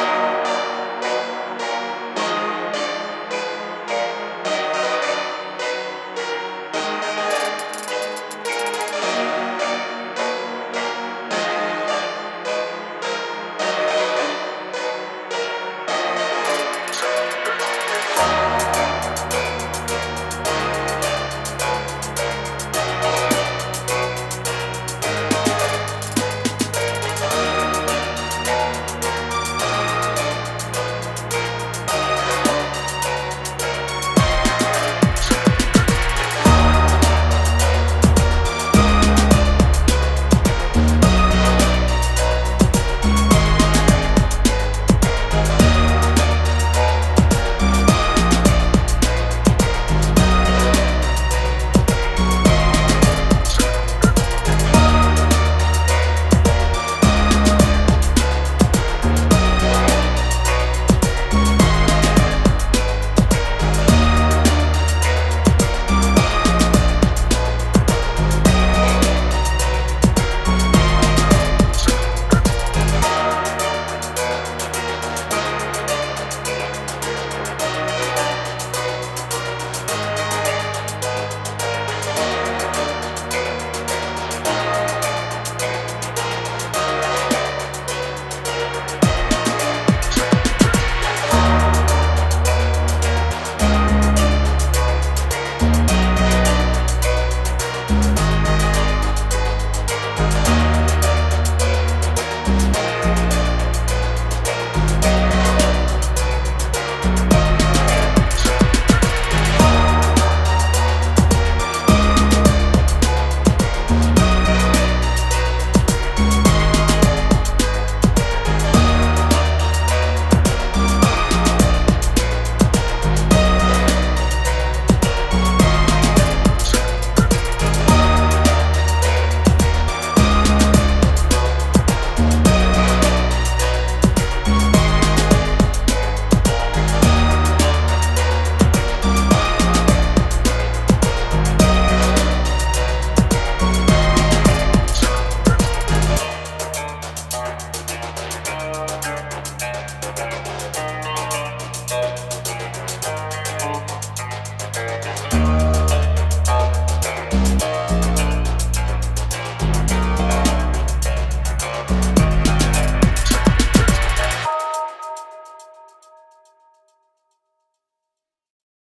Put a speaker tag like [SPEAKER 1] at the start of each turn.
[SPEAKER 1] Yes.